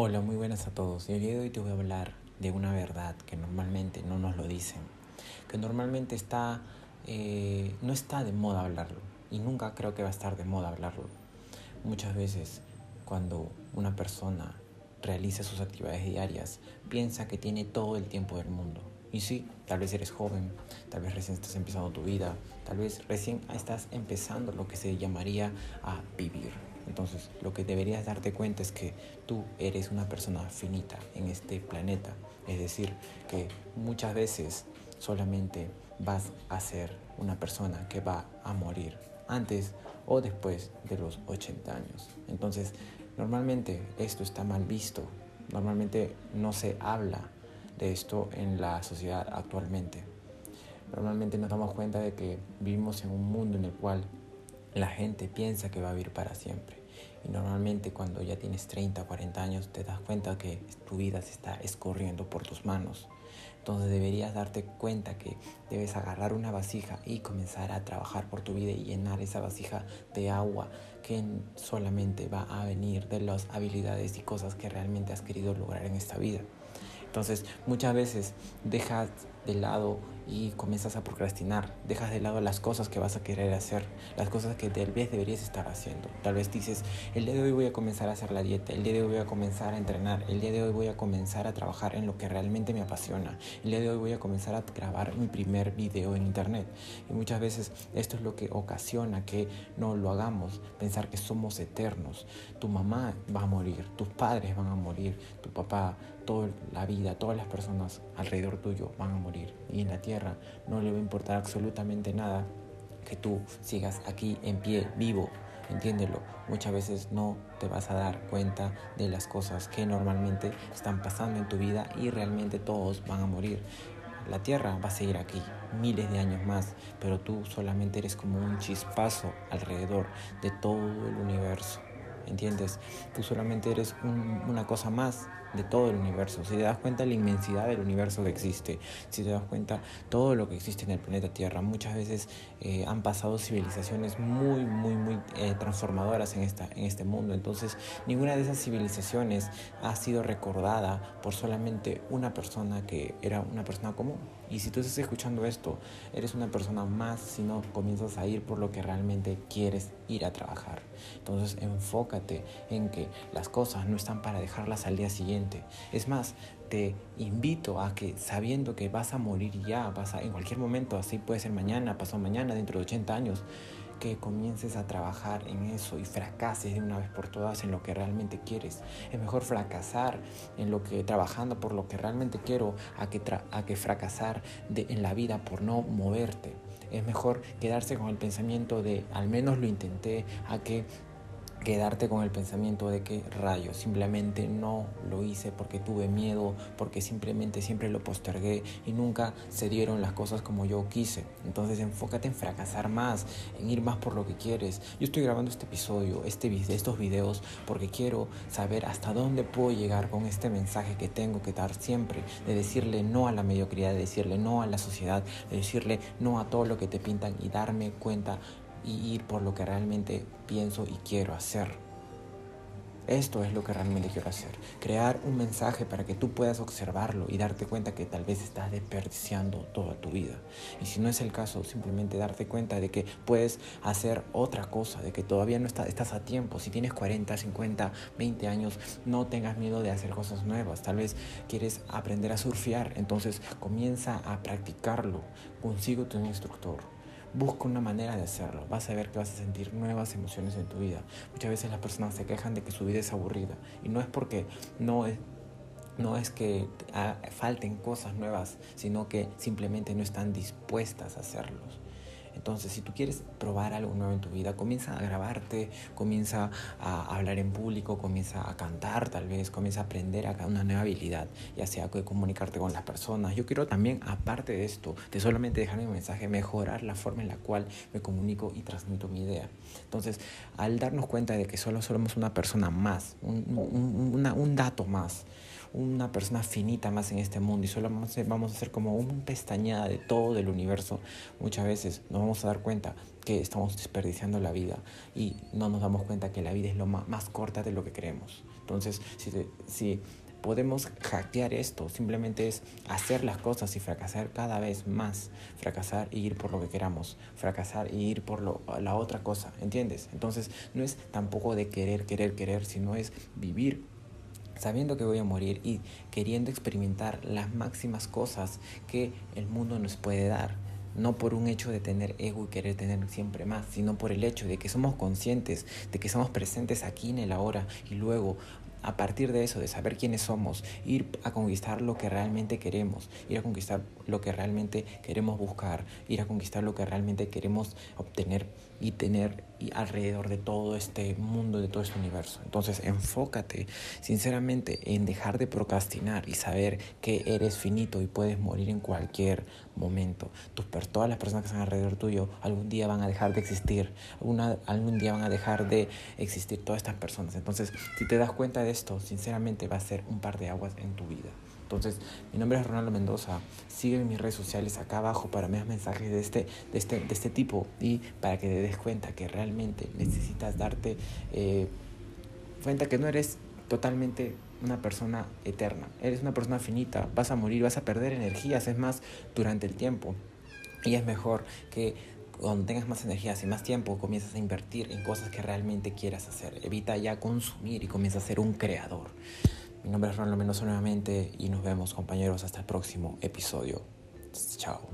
Hola, muy buenas a todos. El día de hoy te voy a hablar de una verdad que normalmente no nos lo dicen, que normalmente está, eh, no está de moda hablarlo y nunca creo que va a estar de moda hablarlo. Muchas veces cuando una persona realiza sus actividades diarias, piensa que tiene todo el tiempo del mundo. Y sí, tal vez eres joven, tal vez recién estás empezando tu vida, tal vez recién estás empezando lo que se llamaría a vivir. Entonces, lo que deberías darte cuenta es que tú eres una persona finita en este planeta. Es decir, que muchas veces solamente vas a ser una persona que va a morir antes o después de los 80 años. Entonces, normalmente esto está mal visto. Normalmente no se habla de esto en la sociedad actualmente. Normalmente nos damos cuenta de que vivimos en un mundo en el cual la gente piensa que va a vivir para siempre. Y normalmente cuando ya tienes 30 o 40 años te das cuenta que tu vida se está escorriendo por tus manos. Entonces deberías darte cuenta que debes agarrar una vasija y comenzar a trabajar por tu vida y llenar esa vasija de agua que solamente va a venir de las habilidades y cosas que realmente has querido lograr en esta vida. Entonces muchas veces dejas de lado y comienzas a procrastinar. Dejas de lado las cosas que vas a querer hacer, las cosas que tal vez deberías estar haciendo. Tal vez dices, el día de hoy voy a comenzar a hacer la dieta, el día de hoy voy a comenzar a entrenar, el día de hoy voy a comenzar a trabajar en lo que realmente me apasiona, el día de hoy voy a comenzar a grabar mi primer video en internet. Y muchas veces esto es lo que ocasiona que no lo hagamos, pensar que somos eternos. Tu mamá va a morir, tus padres van a morir, tu papá, toda la vida, todas las personas alrededor tuyo van a morir. Y en la tierra no le va a importar absolutamente nada que tú sigas aquí en pie, vivo. Entiéndelo, muchas veces no te vas a dar cuenta de las cosas que normalmente están pasando en tu vida y realmente todos van a morir. La Tierra va a seguir aquí miles de años más, pero tú solamente eres como un chispazo alrededor de todo el universo. ¿entiendes? Tú solamente eres una cosa más de todo el universo. Si te das cuenta la inmensidad del universo que existe, si te das cuenta todo lo que existe en el planeta Tierra, muchas veces eh, han pasado civilizaciones muy, muy, muy eh, transformadoras en, esta, en este mundo. Entonces, ninguna de esas civilizaciones ha sido recordada por solamente una persona que era una persona común. Y si tú estás escuchando esto, eres una persona más si no comienzas a ir por lo que realmente quieres ir a trabajar. Entonces enfócate en que las cosas no están para dejarlas al día siguiente. Es más, te invito a que sabiendo que vas a morir ya, vas a, en cualquier momento, así puede ser mañana, pasado mañana, dentro de 80 años, que comiences a trabajar en eso y fracases de una vez por todas en lo que realmente quieres. Es mejor fracasar en lo que trabajando por lo que realmente quiero a que, a que fracasar en la vida por no moverte. Es mejor quedarse con el pensamiento de al menos lo intenté a que quedarte con el pensamiento de que rayo, simplemente no lo hice porque tuve miedo, porque simplemente siempre lo postergué y nunca se dieron las cosas como yo quise. Entonces enfócate en fracasar más, en ir más por lo que quieres. Yo estoy grabando este episodio, este, estos videos, porque quiero saber hasta dónde puedo llegar con este mensaje que tengo que dar siempre, de decirle no a la mediocridad, de decirle no a la sociedad, de decirle no a todo lo que te pintan y darme cuenta y ir por lo que realmente pienso y quiero hacer. Esto es lo que realmente quiero hacer. Crear un mensaje para que tú puedas observarlo y darte cuenta que tal vez estás desperdiciando toda tu vida. Y si no es el caso, simplemente darte cuenta de que puedes hacer otra cosa, de que todavía no estás a tiempo. Si tienes 40, 50, 20 años, no tengas miedo de hacer cosas nuevas. Tal vez quieres aprender a surfear, entonces comienza a practicarlo. Consigo tu instructor Busca una manera de hacerlo. Vas a ver que vas a sentir nuevas emociones en tu vida. Muchas veces las personas se quejan de que su vida es aburrida. Y no es porque no es, no es que ah, falten cosas nuevas, sino que simplemente no están dispuestas a hacerlos. Entonces, si tú quieres probar algo nuevo en tu vida, comienza a grabarte, comienza a hablar en público, comienza a cantar tal vez, comienza a aprender una nueva habilidad, ya sea que comunicarte con las personas. Yo quiero también, aparte de esto, de solamente dejar mi mensaje, mejorar la forma en la cual me comunico y transmito mi idea. Entonces, al darnos cuenta de que solo somos una persona más, un, un dato más, una persona finita más en este mundo y solo vamos a ser como una pestañada de todo el universo, muchas veces nos vamos a dar cuenta que estamos desperdiciando la vida y no nos damos cuenta que la vida es lo más, corta de lo que creemos. Entonces, si, si podemos hackear esto, simplemente es hacer las cosas y fracasar cada vez más, fracasar y ir por lo que queramos, fracasar y ir por lo, la otra cosa, ¿entiendes? Entonces no es tampoco de querer, querer, querer, sino es vivir sabiendo que voy a morir y queriendo experimentar las máximas cosas que el mundo nos puede dar. No por un hecho de tener ego y querer tener siempre más, sino por el hecho de que somos conscientes, de que somos presentes aquí en el ahora y luego a partir de eso, de saber quiénes somos, ir a conquistar lo que realmente queremos, ir a conquistar lo que realmente queremos buscar, ir a conquistar lo que realmente queremos obtener y tener alrededor de todo este mundo, de todo este universo. Entonces enfócate sinceramente en dejar de procrastinar y saber que eres finito y puedes morir en cualquier momento. Tus, todas las personas que están alrededor tuyo algún día van a dejar de existir, algún día van a dejar de existir todas estas personas. Entonces, si te das cuenta de esto, sinceramente va a ser un par de aguas en tu vida. Entonces, mi nombre es Ronaldo Mendoza. Sigue mis redes sociales acá abajo para más mensajes de este, de este, de este tipo y para que te des cuenta que realmente necesitas darte eh, cuenta que no eres totalmente una persona eterna. Eres una persona finita. Vas a morir, vas a perder energías, es más, durante el tiempo. Y es mejor que cuando tengas más energías y más tiempo, comienzas a invertir en cosas que realmente quieras hacer. Evita ya consumir y comienza a ser un creador. Mi nombre es Ronald Mendoza nuevamente y nos vemos compañeros hasta el próximo episodio. Chao.